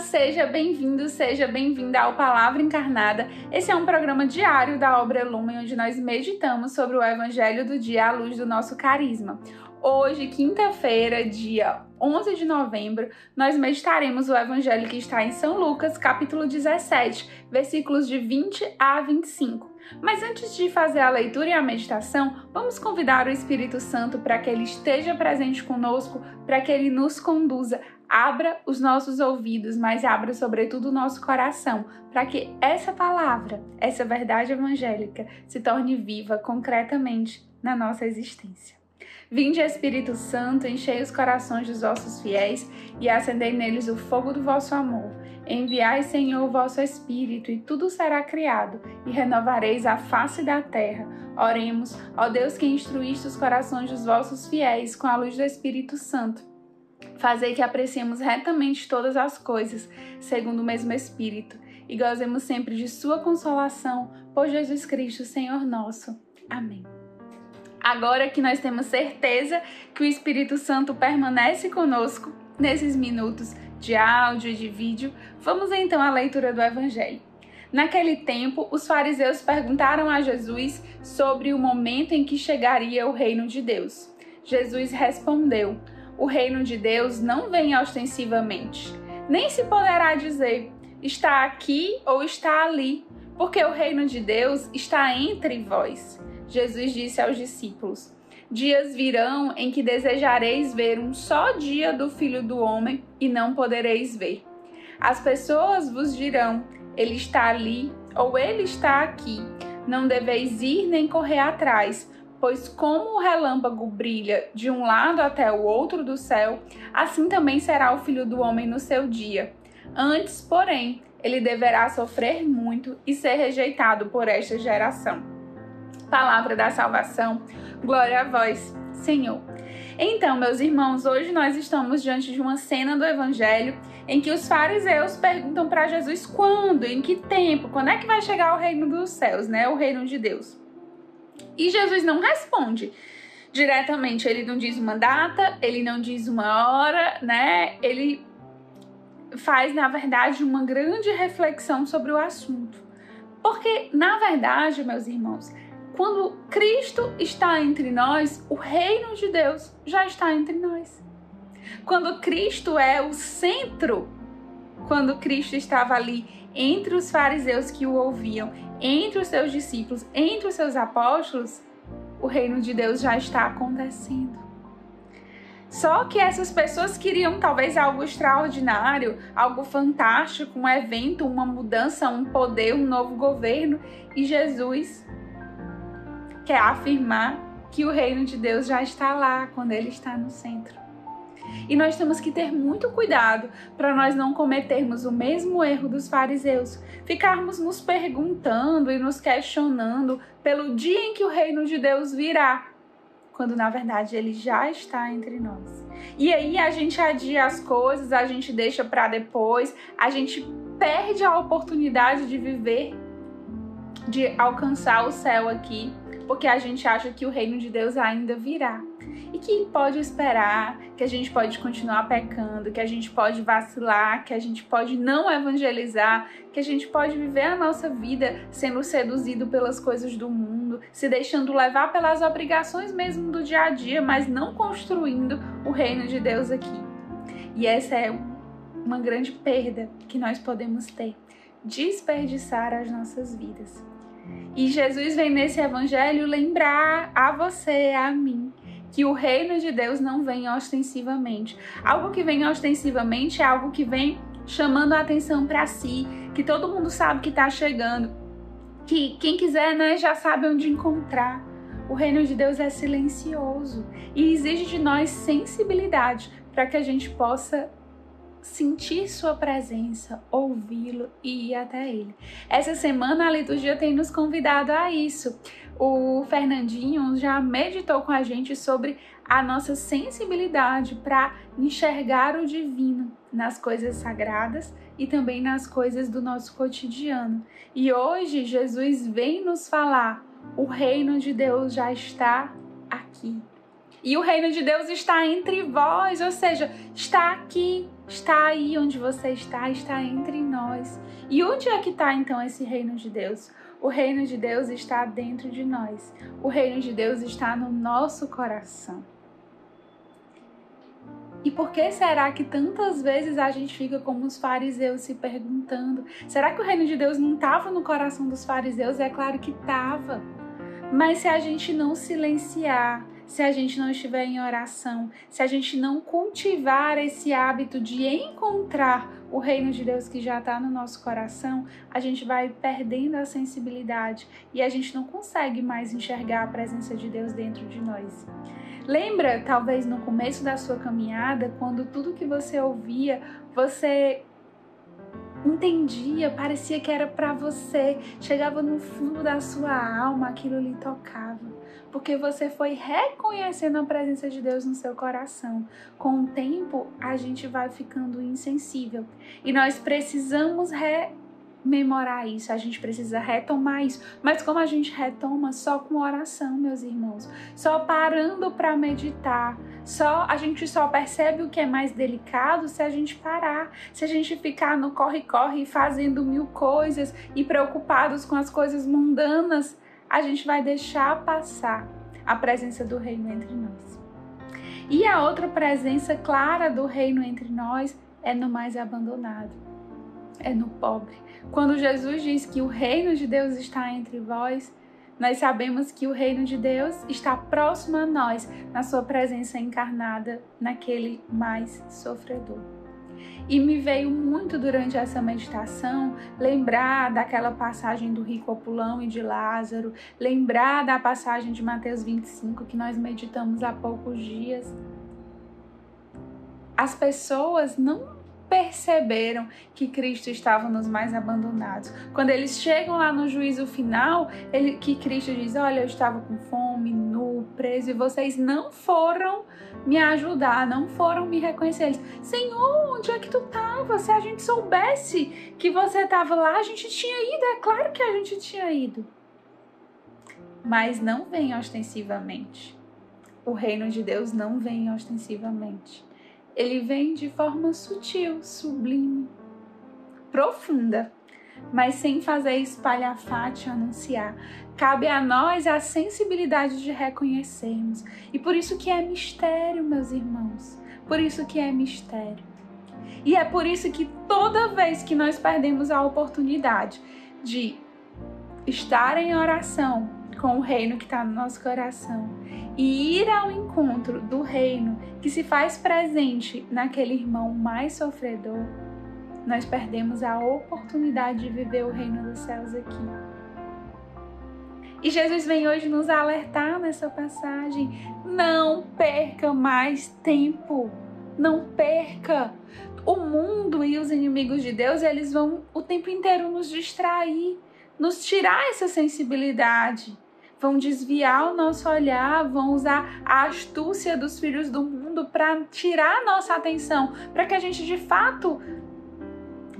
seja bem-vindo, seja bem-vinda ao Palavra Encarnada. Esse é um programa diário da obra Lumen, onde nós meditamos sobre o Evangelho do dia à luz do nosso carisma. Hoje, quinta-feira, dia 11 de novembro, nós meditaremos o evangelho que está em São Lucas, capítulo 17, versículos de 20 a 25. Mas antes de fazer a leitura e a meditação, vamos convidar o Espírito Santo para que ele esteja presente conosco, para que ele nos conduza. Abra os nossos ouvidos, mas abra sobretudo o nosso coração, para que essa palavra, essa verdade evangélica, se torne viva concretamente na nossa existência. Vinde, Espírito Santo, enchei os corações dos vossos fiéis e acendei neles o fogo do vosso amor. Enviai, Senhor, o vosso Espírito, e tudo será criado, e renovareis a face da terra. Oremos, ó Deus que instruíste os corações dos vossos fiéis com a luz do Espírito Santo. Fazei que apreciemos retamente todas as coisas, segundo o mesmo Espírito, e gozemos sempre de Sua consolação, por Jesus Cristo, Senhor nosso. Amém. Agora que nós temos certeza que o Espírito Santo permanece conosco nesses minutos de áudio e de vídeo, vamos então à leitura do Evangelho. Naquele tempo, os fariseus perguntaram a Jesus sobre o momento em que chegaria o reino de Deus. Jesus respondeu: O reino de Deus não vem ostensivamente, nem se poderá dizer está aqui ou está ali, porque o reino de Deus está entre vós. Jesus disse aos discípulos: Dias virão em que desejareis ver um só dia do Filho do Homem e não podereis ver. As pessoas vos dirão: Ele está ali ou ele está aqui. Não deveis ir nem correr atrás, pois como o relâmpago brilha de um lado até o outro do céu, assim também será o Filho do Homem no seu dia. Antes, porém, ele deverá sofrer muito e ser rejeitado por esta geração palavra da salvação. Glória a vós, Senhor. Então, meus irmãos, hoje nós estamos diante de uma cena do Evangelho em que os fariseus perguntam para Jesus quando, em que tempo, quando é que vai chegar o reino dos céus, né? O reino de Deus. E Jesus não responde diretamente, ele não diz uma data, ele não diz uma hora, né? Ele faz, na verdade, uma grande reflexão sobre o assunto. Porque, na verdade, meus irmãos, quando Cristo está entre nós, o reino de Deus já está entre nós. Quando Cristo é o centro, quando Cristo estava ali entre os fariseus que o ouviam, entre os seus discípulos, entre os seus apóstolos, o reino de Deus já está acontecendo. Só que essas pessoas queriam talvez algo extraordinário, algo fantástico, um evento, uma mudança, um poder, um novo governo, e Jesus quer afirmar que o reino de Deus já está lá quando ele está no centro. E nós temos que ter muito cuidado para nós não cometermos o mesmo erro dos fariseus, ficarmos nos perguntando e nos questionando pelo dia em que o reino de Deus virá, quando na verdade ele já está entre nós. E aí a gente adia as coisas, a gente deixa para depois, a gente perde a oportunidade de viver, de alcançar o céu aqui porque a gente acha que o reino de Deus ainda virá e que pode esperar, que a gente pode continuar pecando, que a gente pode vacilar, que a gente pode não evangelizar, que a gente pode viver a nossa vida sendo seduzido pelas coisas do mundo, se deixando levar pelas obrigações mesmo do dia a dia, mas não construindo o reino de Deus aqui. E essa é uma grande perda que nós podemos ter, desperdiçar as nossas vidas. E Jesus vem nesse evangelho lembrar a você, a mim, que o reino de Deus não vem ostensivamente. Algo que vem ostensivamente é algo que vem chamando a atenção para si, que todo mundo sabe que está chegando, que quem quiser, né, já sabe onde encontrar. O reino de Deus é silencioso e exige de nós sensibilidade para que a gente possa sentir sua presença, ouvi-lo e ir até ele. Essa semana a liturgia tem nos convidado a isso. O Fernandinho já meditou com a gente sobre a nossa sensibilidade para enxergar o divino nas coisas sagradas e também nas coisas do nosso cotidiano. E hoje Jesus vem nos falar: o reino de Deus já está aqui. E o reino de Deus está entre vós, ou seja, está aqui, está aí onde você está, está entre nós. E onde é que está então esse reino de Deus? O reino de Deus está dentro de nós. O reino de Deus está no nosso coração. E por que será que tantas vezes a gente fica como os fariseus se perguntando: será que o reino de Deus não estava no coração dos fariseus? É claro que estava. Mas se a gente não silenciar, se a gente não estiver em oração, se a gente não cultivar esse hábito de encontrar o reino de Deus que já está no nosso coração, a gente vai perdendo a sensibilidade e a gente não consegue mais enxergar a presença de Deus dentro de nós. Lembra, talvez no começo da sua caminhada, quando tudo que você ouvia, você entendia, parecia que era para você, chegava no fundo da sua alma, aquilo lhe tocava, porque você foi reconhecendo a presença de Deus no seu coração. Com o tempo, a gente vai ficando insensível. E nós precisamos re memorar isso, a gente precisa retomar isso. Mas como a gente retoma só com oração, meus irmãos, só parando para meditar, só a gente só percebe o que é mais delicado se a gente parar, se a gente ficar no corre-corre fazendo mil coisas e preocupados com as coisas mundanas, a gente vai deixar passar a presença do reino entre nós. E a outra presença clara do reino entre nós é no mais abandonado, é no pobre, quando Jesus diz que o reino de Deus está entre vós, nós sabemos que o reino de Deus está próximo a nós, na sua presença encarnada, naquele mais sofredor. E me veio muito durante essa meditação lembrar daquela passagem do rico opulão e de Lázaro, lembrar da passagem de Mateus 25 que nós meditamos há poucos dias. As pessoas não perceberam que Cristo estava nos mais abandonados. Quando eles chegam lá no juízo final, ele, que Cristo diz: Olha, eu estava com fome, nu, preso, e vocês não foram me ajudar, não foram me reconhecer. Eles, Senhor, onde é que tu estava? Se a gente soubesse que você estava lá, a gente tinha ido. É claro que a gente tinha ido. Mas não vem ostensivamente. O reino de Deus não vem ostensivamente ele vem de forma sutil, sublime, profunda, mas sem fazer espalhafate anunciar. Cabe a nós a sensibilidade de reconhecermos. E por isso que é mistério, meus irmãos. Por isso que é mistério. E é por isso que toda vez que nós perdemos a oportunidade de estar em oração com o reino que está no nosso coração e ir ao encontro do reino que se faz presente naquele irmão mais sofredor, nós perdemos a oportunidade de viver o reino dos céus aqui. E Jesus vem hoje nos alertar nessa passagem: não perca mais tempo, não perca. O mundo e os inimigos de Deus, eles vão o tempo inteiro nos distrair, nos tirar essa sensibilidade vão desviar o nosso olhar, vão usar a astúcia dos filhos do mundo para tirar nossa atenção, para que a gente de fato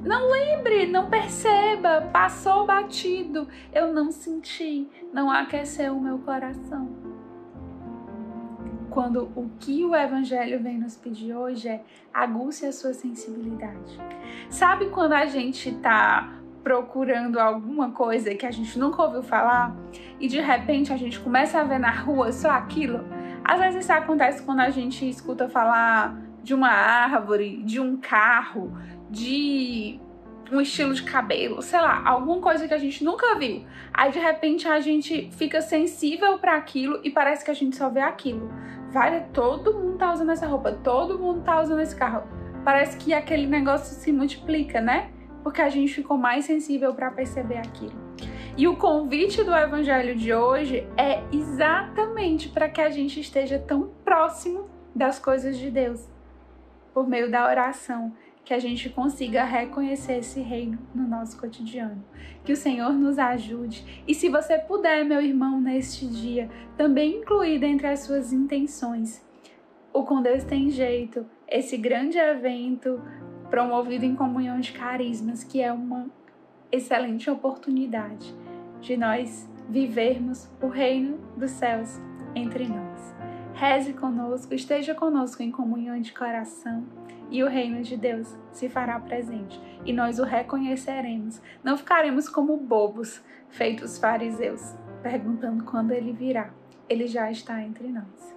não lembre, não perceba, passou batido, eu não senti, não aqueceu o meu coração. Quando o que o Evangelho vem nos pedir hoje é aguce a sua sensibilidade. Sabe quando a gente tá procurando alguma coisa que a gente nunca ouviu falar e de repente a gente começa a ver na rua só aquilo. Às vezes isso acontece quando a gente escuta falar de uma árvore, de um carro, de um estilo de cabelo, sei lá, alguma coisa que a gente nunca viu. Aí de repente a gente fica sensível para aquilo e parece que a gente só vê aquilo. Vale, todo mundo tá usando essa roupa, todo mundo tá usando esse carro. Parece que aquele negócio se multiplica, né? Porque a gente ficou mais sensível para perceber aquilo. E o convite do evangelho de hoje é exatamente para que a gente esteja tão próximo das coisas de Deus, por meio da oração, que a gente consiga reconhecer esse reino no nosso cotidiano. Que o Senhor nos ajude. E se você puder, meu irmão, neste dia, também incluir dentre as suas intenções o Com Deus Tem Jeito, esse grande evento promovido em comunhão de carismas, que é uma excelente oportunidade de nós vivermos o reino dos céus entre nós. Reze conosco, esteja conosco em comunhão de coração e o reino de Deus se fará presente e nós o reconheceremos. Não ficaremos como bobos, feitos fariseus, perguntando quando ele virá. Ele já está entre nós.